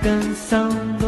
e ganhe esta canção.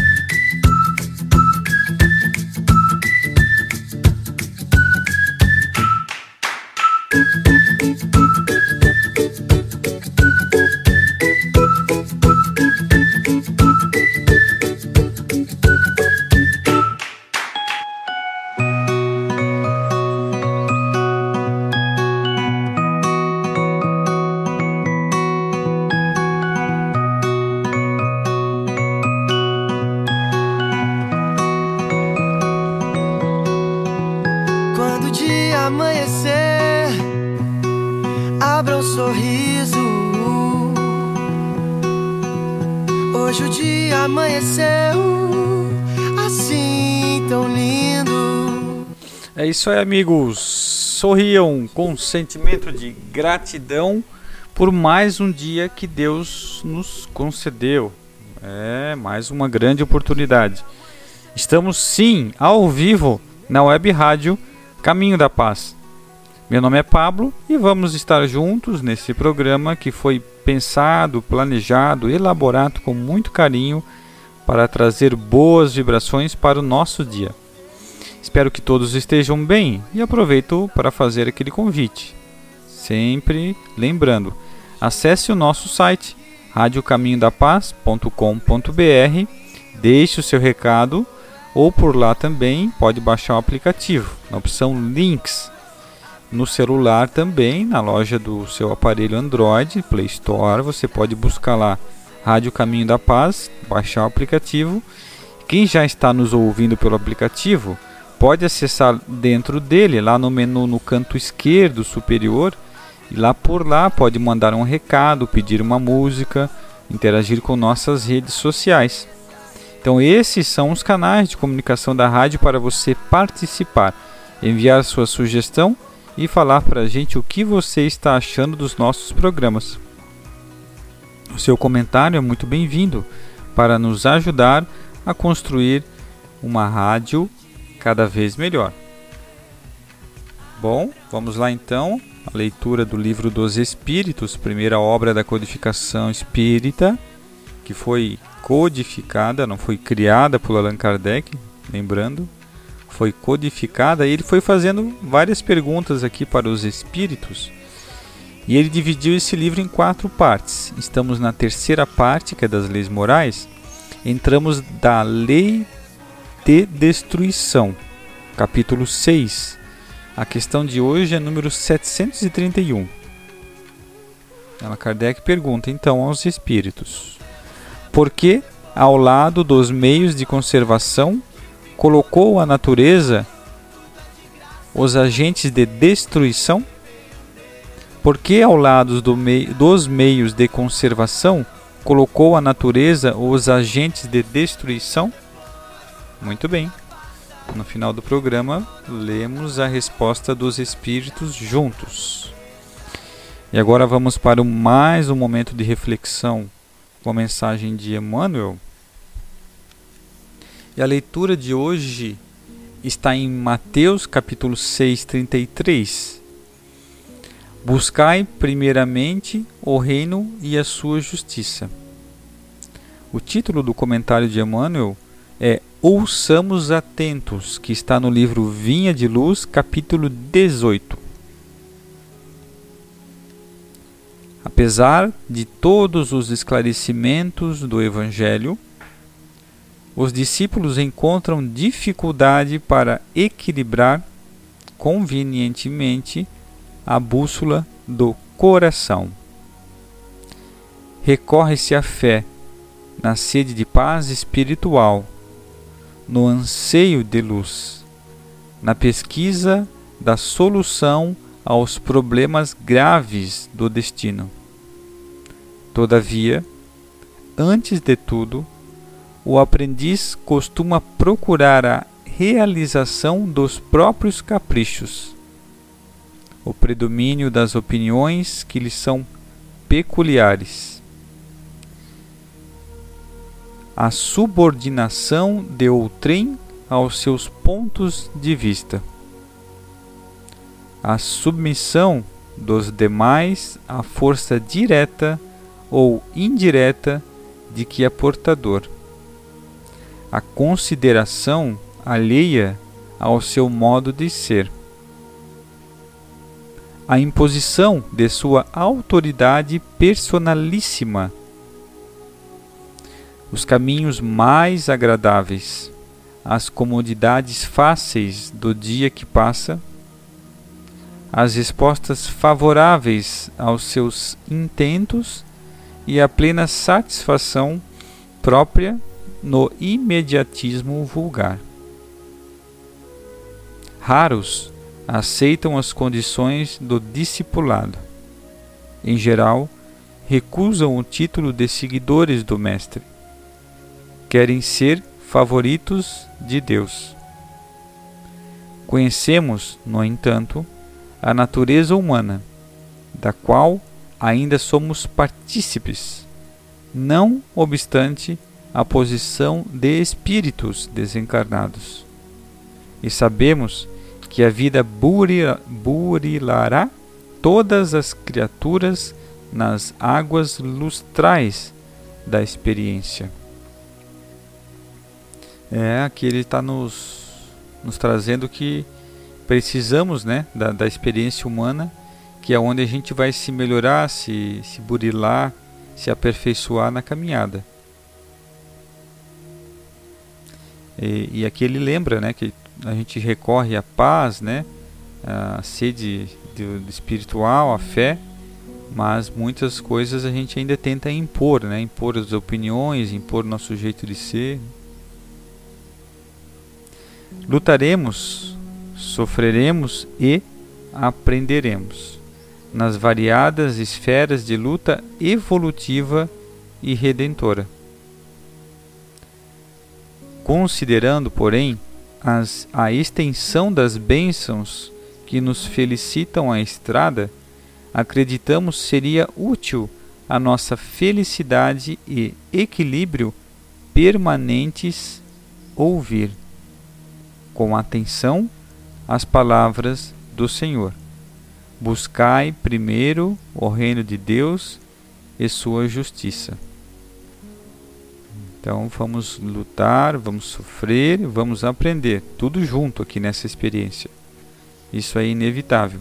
Amanhecer, abra um sorriso. Hoje o dia amanheceu assim tão lindo. É isso aí, amigos. Sorriam com sentimento de gratidão por mais um dia que Deus nos concedeu. É mais uma grande oportunidade. Estamos sim ao vivo na web rádio Caminho da Paz. Meu nome é Pablo e vamos estar juntos nesse programa que foi pensado, planejado, elaborado com muito carinho para trazer boas vibrações para o nosso dia. Espero que todos estejam bem e aproveito para fazer aquele convite. Sempre lembrando, acesse o nosso site radiocaminhodapaz.com.br, deixe o seu recado ou por lá também pode baixar o aplicativo na opção Links. No celular também, na loja do seu aparelho Android, Play Store, você pode buscar lá Rádio Caminho da Paz, baixar o aplicativo. Quem já está nos ouvindo pelo aplicativo, pode acessar dentro dele, lá no menu no canto esquerdo superior, e lá por lá pode mandar um recado, pedir uma música, interagir com nossas redes sociais. Então esses são os canais de comunicação da rádio para você participar, enviar sua sugestão e falar para a gente o que você está achando dos nossos programas. O seu comentário é muito bem-vindo para nos ajudar a construir uma rádio cada vez melhor. Bom, vamos lá então. A leitura do livro dos Espíritos, primeira obra da codificação espírita, que foi codificada, não foi criada por Allan Kardec, lembrando, foi codificada. E ele foi fazendo várias perguntas aqui para os espíritos. E ele dividiu esse livro em quatro partes. Estamos na terceira parte, que é das leis morais. Entramos da lei de destruição, capítulo 6. A questão de hoje é número 731. Allan Kardec pergunta então aos espíritos: Por que, ao lado dos meios de conservação, colocou a natureza os agentes de destruição? Por que, ao lado do mei dos meios de conservação, colocou a natureza os agentes de destruição? Muito bem. No final do programa, lemos a resposta dos espíritos juntos. E agora vamos para mais um momento de reflexão com a mensagem de Emmanuel. E a leitura de hoje está em Mateus capítulo 6, 33. Buscai primeiramente o reino e a sua justiça. O título do comentário de Emmanuel é Ouçamos atentos, que está no livro Vinha de Luz, capítulo 18. Apesar de todos os esclarecimentos do Evangelho, os discípulos encontram dificuldade para equilibrar convenientemente a bússola do coração. Recorre-se à fé, na sede de paz espiritual, no anseio de luz, na pesquisa da solução aos problemas graves do destino. Todavia, antes de tudo, o aprendiz costuma procurar a realização dos próprios caprichos, o predomínio das opiniões que lhe são peculiares, a subordinação de outrem aos seus pontos de vista, a submissão dos demais à força direta ou indireta de que é portador. A consideração alheia ao seu modo de ser, a imposição de sua autoridade personalíssima, os caminhos mais agradáveis, as comodidades fáceis do dia que passa, as respostas favoráveis aos seus intentos e a plena satisfação própria no imediatismo vulgar. Raros aceitam as condições do discipulado. Em geral, recusam o título de seguidores do Mestre. Querem ser favoritos de Deus. Conhecemos, no entanto, a natureza humana, da qual ainda somos partícipes, não obstante a posição de espíritos desencarnados. E sabemos que a vida burilará todas as criaturas nas águas lustrais da experiência. É, aqui ele está nos, nos trazendo que precisamos né, da, da experiência humana, que é onde a gente vai se melhorar, se, se burilar, se aperfeiçoar na caminhada. E, e aqui ele lembra né, que a gente recorre à paz, né, à sede do, do espiritual, à fé, mas muitas coisas a gente ainda tenta impor, né, impor as opiniões, impor nosso jeito de ser. Lutaremos, sofreremos e aprenderemos nas variadas esferas de luta evolutiva e redentora. Considerando, porém, as, a extensão das bênçãos que nos felicitam a estrada, acreditamos seria útil a nossa felicidade e equilíbrio permanentes ouvir com atenção as palavras do Senhor. Buscai primeiro o reino de Deus e sua justiça então vamos lutar, vamos sofrer, vamos aprender, tudo junto aqui nessa experiência. Isso é inevitável.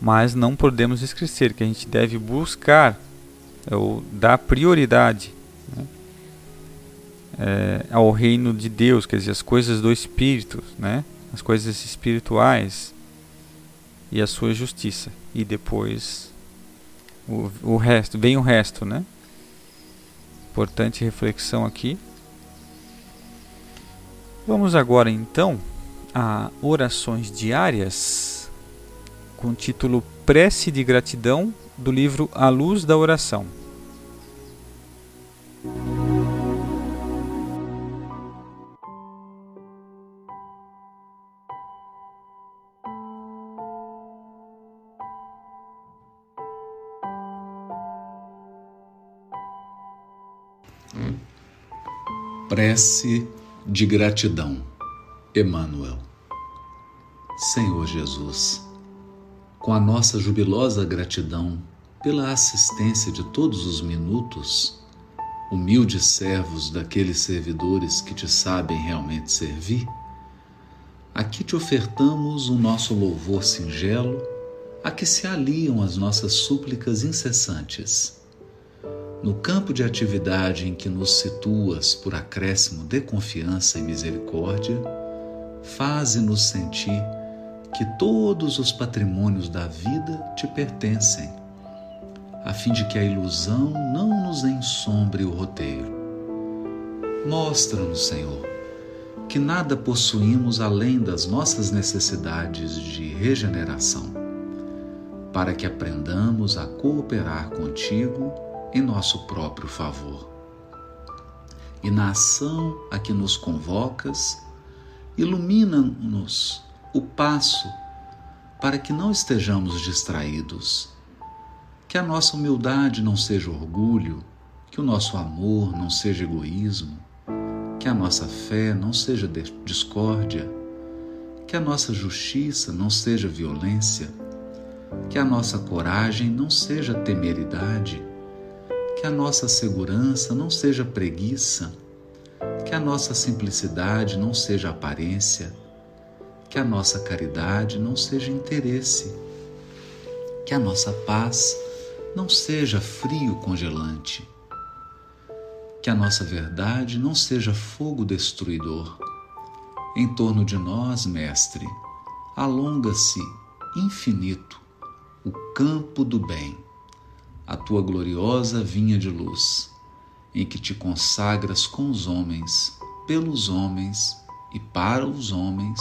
Mas não podemos esquecer que a gente deve buscar ou dar prioridade né, é, ao reino de Deus, quer dizer, as coisas do Espírito, né, as coisas espirituais e a sua justiça. E depois o, o resto, vem o resto, né? Importante reflexão aqui. Vamos agora então a orações diárias com o título Prece de Gratidão do livro A Luz da Oração. Prece de gratidão. Emmanuel. Senhor Jesus, com a nossa jubilosa gratidão pela assistência de todos os minutos, humildes servos daqueles servidores que te sabem realmente servir, aqui te ofertamos o nosso louvor singelo, a que se aliam as nossas súplicas incessantes. No campo de atividade em que nos situas por acréscimo de confiança e misericórdia, faze-nos sentir que todos os patrimônios da vida te pertencem, a fim de que a ilusão não nos ensombre o roteiro. Mostra-nos, Senhor, que nada possuímos além das nossas necessidades de regeneração, para que aprendamos a cooperar contigo em nosso próprio favor. E na ação a que nos convocas, ilumina-nos o passo para que não estejamos distraídos, que a nossa humildade não seja orgulho, que o nosso amor não seja egoísmo, que a nossa fé não seja discórdia, que a nossa justiça não seja violência, que a nossa coragem não seja temeridade, que a nossa segurança não seja preguiça, que a nossa simplicidade não seja aparência, que a nossa caridade não seja interesse, que a nossa paz não seja frio congelante que a nossa verdade não seja fogo destruidor. Em torno de nós, Mestre, alonga-se infinito o campo do bem, a tua gloriosa vinha de luz, em que te consagras com os homens, pelos homens e para os homens,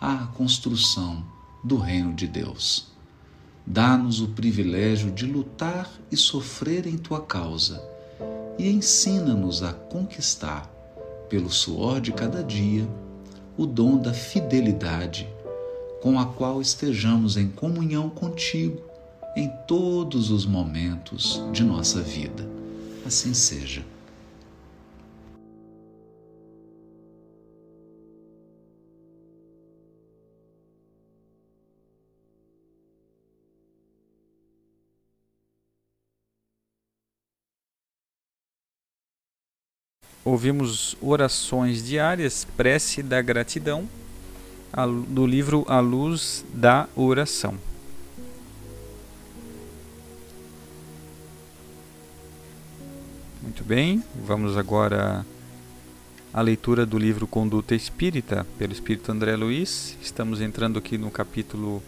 à construção do reino de Deus. Dá-nos o privilégio de lutar e sofrer em tua causa e ensina-nos a conquistar, pelo suor de cada dia, o dom da fidelidade, com a qual estejamos em comunhão contigo em todos os momentos de nossa vida. Assim seja. Ouvimos orações diárias, prece da gratidão, do livro A Luz da Oração. Muito bem, vamos agora à leitura do livro Conduta Espírita, pelo Espírito André Luiz. Estamos entrando aqui no capítulo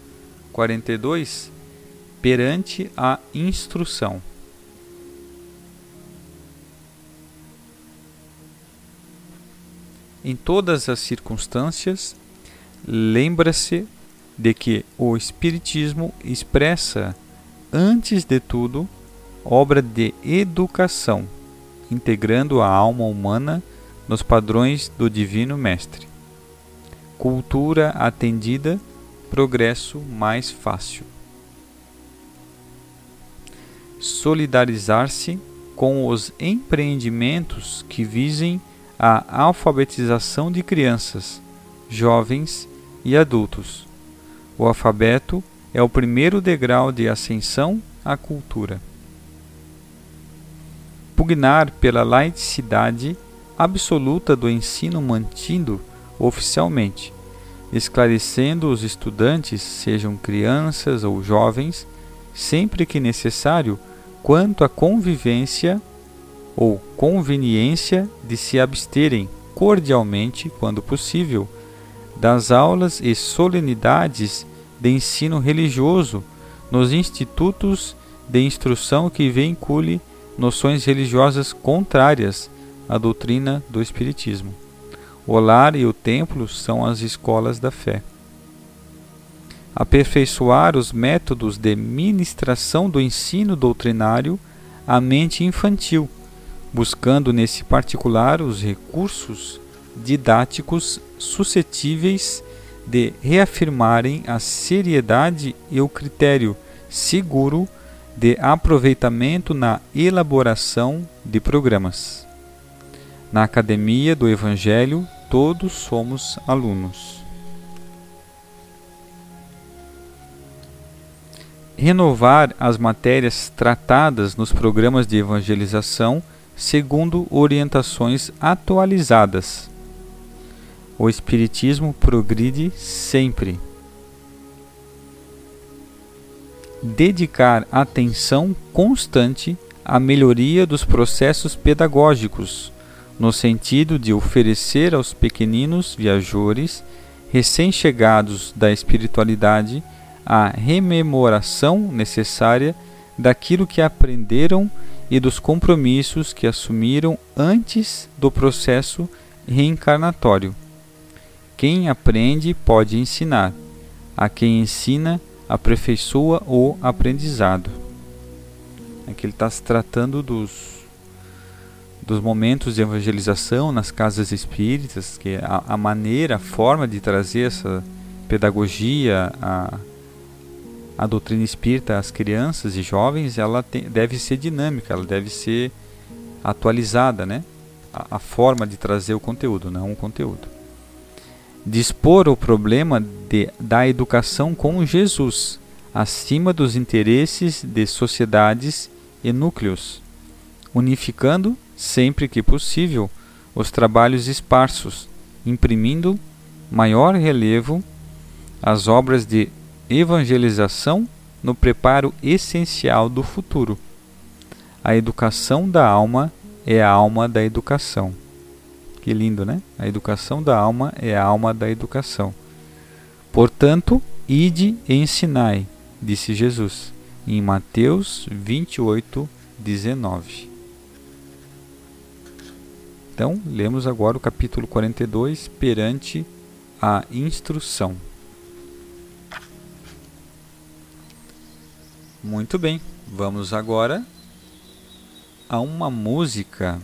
42, Perante a Instrução. Em todas as circunstâncias, lembra-se de que o Espiritismo expressa, antes de tudo, obra de educação, integrando a alma humana nos padrões do Divino Mestre. Cultura atendida, progresso mais fácil. Solidarizar-se com os empreendimentos que visem a alfabetização de crianças, jovens e adultos. O alfabeto é o primeiro degrau de ascensão à cultura. Pugnar pela laicidade absoluta do ensino mantido oficialmente, esclarecendo os estudantes, sejam crianças ou jovens, sempre que necessário, quanto à convivência ou conveniência de se absterem cordialmente, quando possível, das aulas e solenidades de ensino religioso nos institutos de instrução que vincule noções religiosas contrárias à doutrina do Espiritismo. O lar e o templo são as escolas da fé. Aperfeiçoar os métodos de ministração do ensino doutrinário à mente infantil buscando nesse particular os recursos didáticos suscetíveis de reafirmarem a seriedade e o critério seguro de aproveitamento na elaboração de programas. Na Academia do Evangelho, todos somos alunos. Renovar as matérias tratadas nos programas de evangelização segundo orientações atualizadas. O Espiritismo progride sempre. Dedicar atenção constante à melhoria dos processos pedagógicos, no sentido de oferecer aos pequeninos viajores recém-chegados da espiritualidade a rememoração necessária daquilo que aprenderam e dos compromissos que assumiram antes do processo reencarnatório. Quem aprende pode ensinar, a quem ensina aperfeiçoa o aprendizado. Aqui ele está se tratando dos dos momentos de evangelização nas casas espíritas, que a, a maneira, a forma de trazer essa pedagogia, a, a doutrina espírita às crianças e jovens, ela tem, deve ser dinâmica, ela deve ser atualizada, né? A, a forma de trazer o conteúdo, não o conteúdo. Dispor o problema de, da educação com Jesus, acima dos interesses de sociedades e núcleos, unificando sempre que possível, os trabalhos esparsos, imprimindo maior relevo às obras de evangelização no preparo essencial do futuro. A educação da alma é a alma da educação. Que lindo, né? A educação da alma é a alma da educação. Portanto, ide e ensinai, disse Jesus, em Mateus 28, 19. Então, lemos agora o capítulo 42, perante a instrução. Muito bem, vamos agora a uma música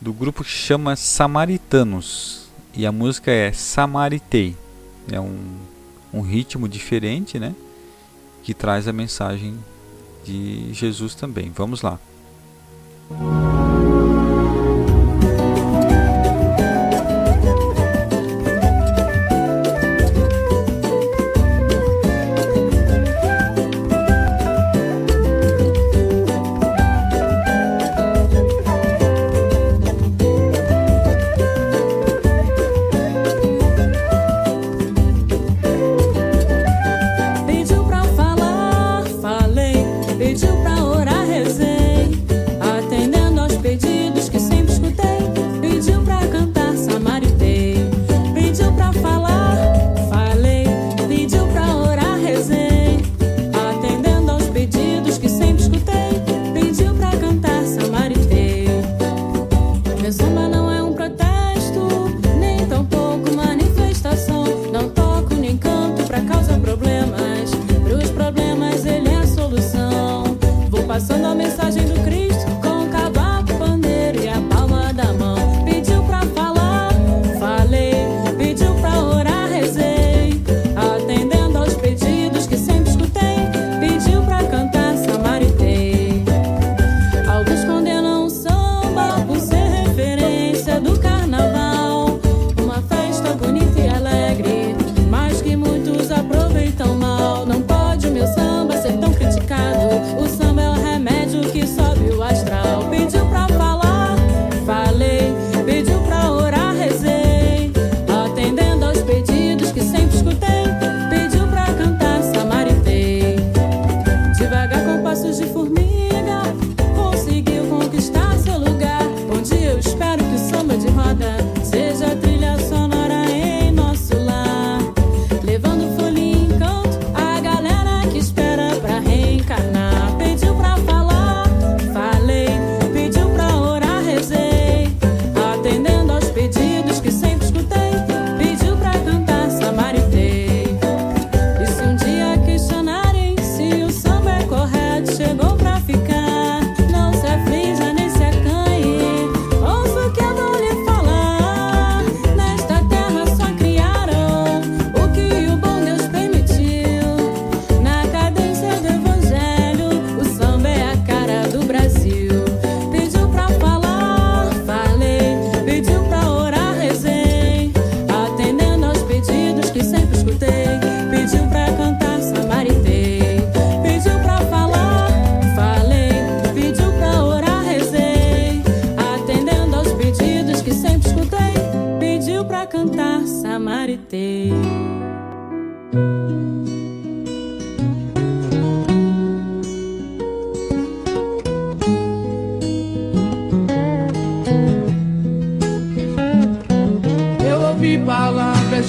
do grupo que chama Samaritanos. E a música é Samaritei. É um, um ritmo diferente, né? Que traz a mensagem de Jesus também. Vamos lá. Pediu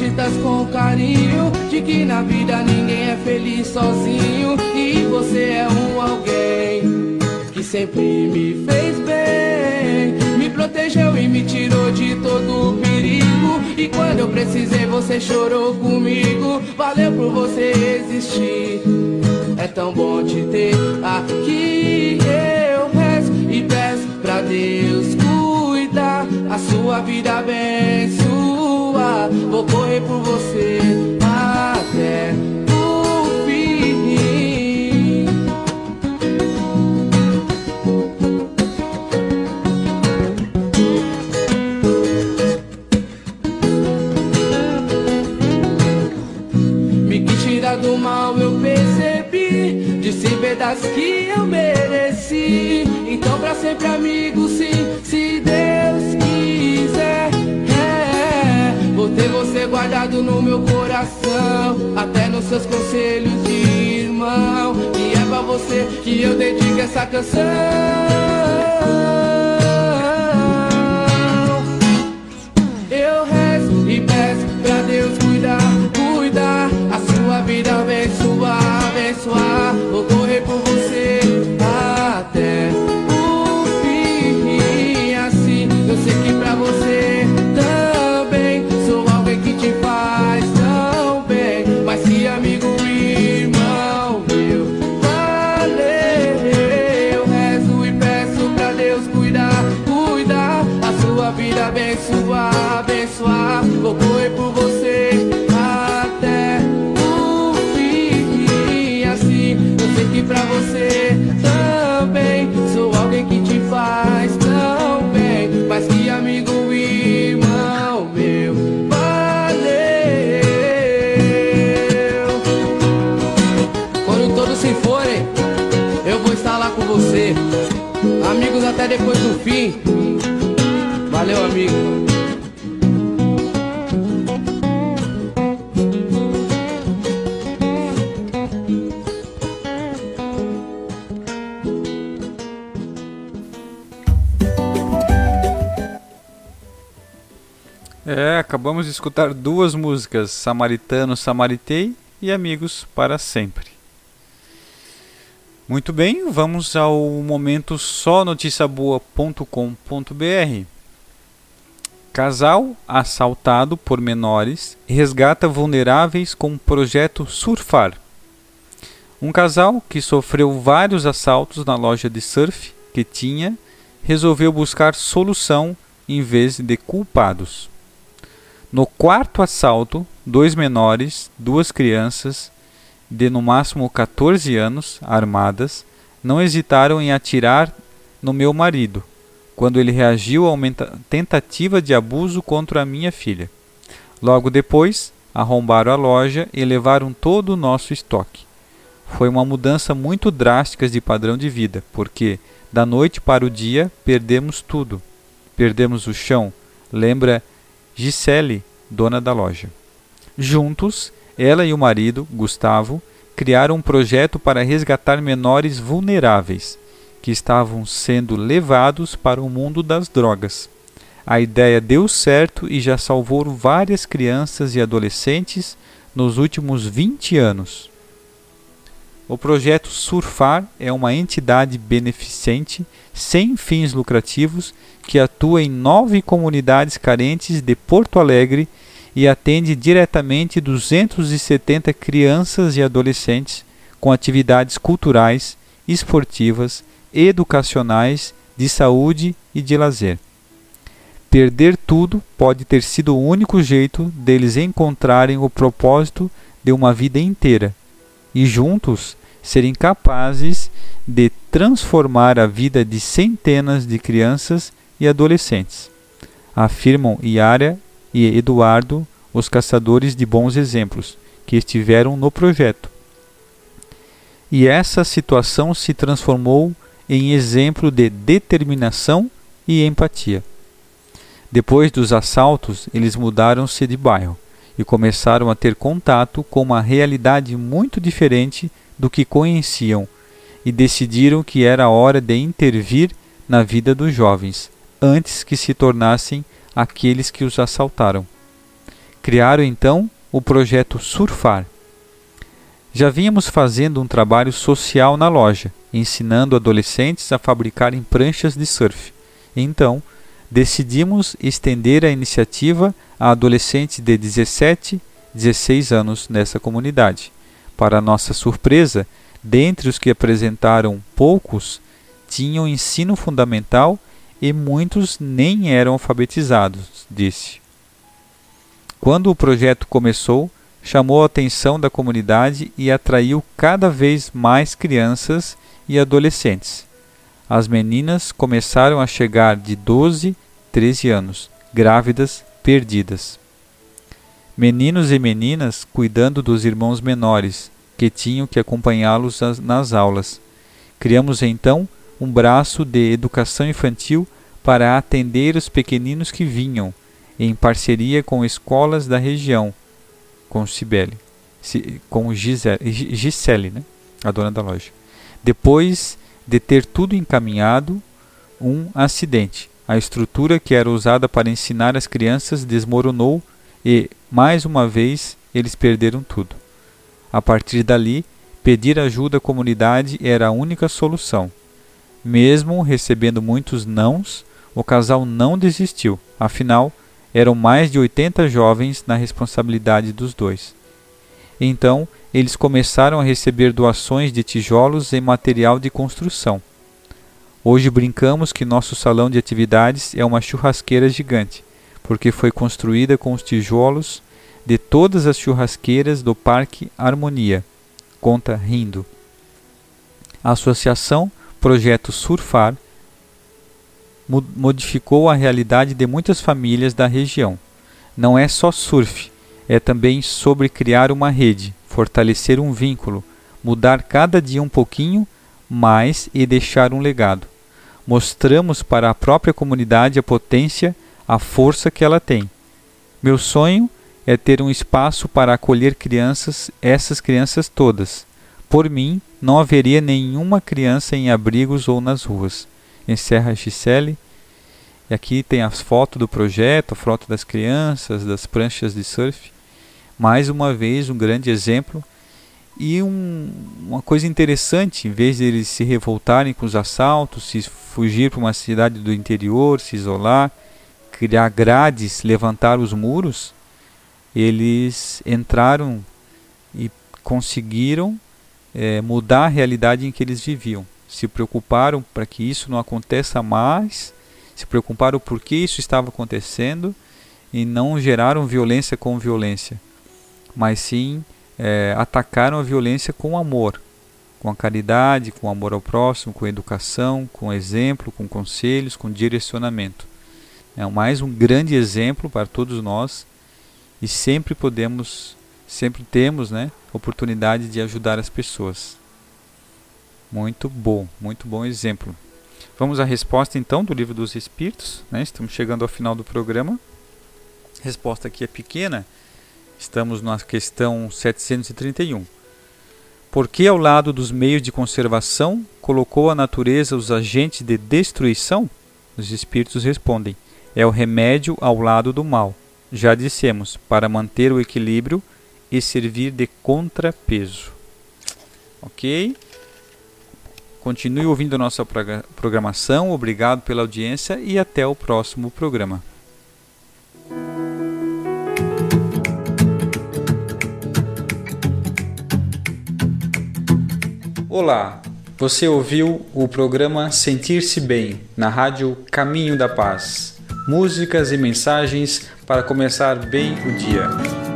escritas com carinho De que na vida ninguém é feliz sozinho E você é um alguém Que sempre me fez bem Me protegeu e me tirou de todo o perigo. E quando eu precisei você chorou comigo. Valeu por você existir. É tão bom te ter aqui. Eu rezo e peço pra Deus cuidar A sua vida bem. Vou correr por você até o fim. Me quis tirar do mal, eu percebi. Disse verdades que eu mereci. Então, pra sempre, amigo, se guardado no meu coração. Até nos seus conselhos de irmão. E é pra você que eu dedico essa canção. Depois do fim Valeu, amigo. É, acabamos de escutar duas músicas, Samaritano, Samaritei e Amigos para Sempre. Muito bem, vamos ao momento só noticiaboa.com.br. Casal assaltado por menores resgata vulneráveis com projeto Surfar. Um casal que sofreu vários assaltos na loja de surf que tinha resolveu buscar solução em vez de culpados. No quarto assalto, dois menores, duas crianças de no máximo 14 anos, armadas, não hesitaram em atirar no meu marido, quando ele reagiu a uma tentativa de abuso contra a minha filha. Logo depois, arrombaram a loja e levaram todo o nosso estoque. Foi uma mudança muito drástica de padrão de vida, porque da noite para o dia perdemos tudo. Perdemos o chão, lembra Gisele, dona da loja. Juntos, ela e o marido, Gustavo, criaram um projeto para resgatar menores vulneráveis que estavam sendo levados para o mundo das drogas. A ideia deu certo e já salvou várias crianças e adolescentes nos últimos 20 anos. O projeto Surfar é uma entidade beneficente sem fins lucrativos que atua em nove comunidades carentes de Porto Alegre e atende diretamente 270 crianças e adolescentes com atividades culturais, esportivas, educacionais, de saúde e de lazer. Perder tudo pode ter sido o único jeito deles encontrarem o propósito de uma vida inteira e juntos serem capazes de transformar a vida de centenas de crianças e adolescentes, afirmam Yara e Eduardo, os caçadores de bons exemplos, que estiveram no projeto. E essa situação se transformou em exemplo de determinação e empatia. Depois dos assaltos, eles mudaram-se de bairro e começaram a ter contato com uma realidade muito diferente do que conheciam e decidiram que era hora de intervir na vida dos jovens antes que se tornassem aqueles que os assaltaram. Criaram então o projeto Surfar. Já vínhamos fazendo um trabalho social na loja ensinando adolescentes a fabricarem pranchas de surf. Então, decidimos estender a iniciativa a adolescentes de 17, 16 anos nessa comunidade. Para nossa surpresa, dentre os que apresentaram, poucos tinham ensino fundamental e muitos nem eram alfabetizados, disse. Quando o projeto começou, chamou a atenção da comunidade e atraiu cada vez mais crianças e adolescentes. As meninas começaram a chegar de 12, 13 anos, grávidas, perdidas. Meninos e meninas cuidando dos irmãos menores, que tinham que acompanhá-los nas aulas. Criamos então um braço de educação infantil para atender os pequeninos que vinham, em parceria com escolas da região, com Cibele, com Gisele, Gisele né? a dona da loja. Depois de ter tudo encaminhado, um acidente. A estrutura que era usada para ensinar as crianças desmoronou e, mais uma vez, eles perderam tudo. A partir dali, pedir ajuda à comunidade era a única solução. Mesmo recebendo muitos nãos, o casal não desistiu. Afinal, eram mais de 80 jovens na responsabilidade dos dois. Então, eles começaram a receber doações de tijolos e material de construção. Hoje brincamos que nosso salão de atividades é uma churrasqueira gigante, porque foi construída com os tijolos de todas as churrasqueiras do Parque Harmonia, conta rindo. A associação Projeto Surfar modificou a realidade de muitas famílias da região. Não é só surf, é também sobre criar uma rede, fortalecer um vínculo, mudar cada dia um pouquinho mais e deixar um legado. Mostramos para a própria comunidade a potência, a força que ela tem. Meu sonho é ter um espaço para acolher crianças, essas crianças todas. Por mim, não haveria nenhuma criança em abrigos ou nas ruas encerra Gisele. E aqui tem as fotos do projeto, a foto das crianças, das pranchas de surf. Mais uma vez, um grande exemplo. E um, uma coisa interessante, em vez de eles se revoltarem com os assaltos, se fugir para uma cidade do interior, se isolar, criar grades, levantar os muros, eles entraram e conseguiram é, mudar a realidade em que eles viviam se preocuparam para que isso não aconteça mais, se preocuparam por que isso estava acontecendo e não geraram violência com violência, mas sim é, atacaram a violência com amor, com a caridade, com amor ao próximo, com educação, com exemplo, com conselhos, com direcionamento. É mais um grande exemplo para todos nós e sempre podemos, sempre temos, né, oportunidade de ajudar as pessoas. Muito bom, muito bom exemplo. Vamos à resposta então do livro dos Espíritos. Né? Estamos chegando ao final do programa. Resposta aqui é pequena. Estamos na questão 731. Por que ao lado dos meios de conservação colocou a natureza os agentes de destruição? Os espíritos respondem: é o remédio ao lado do mal. Já dissemos, para manter o equilíbrio e servir de contrapeso. Ok? Continue ouvindo nossa programação. Obrigado pela audiência e até o próximo programa. Olá, você ouviu o programa Sentir-se Bem na rádio Caminho da Paz. Músicas e mensagens para começar bem o dia.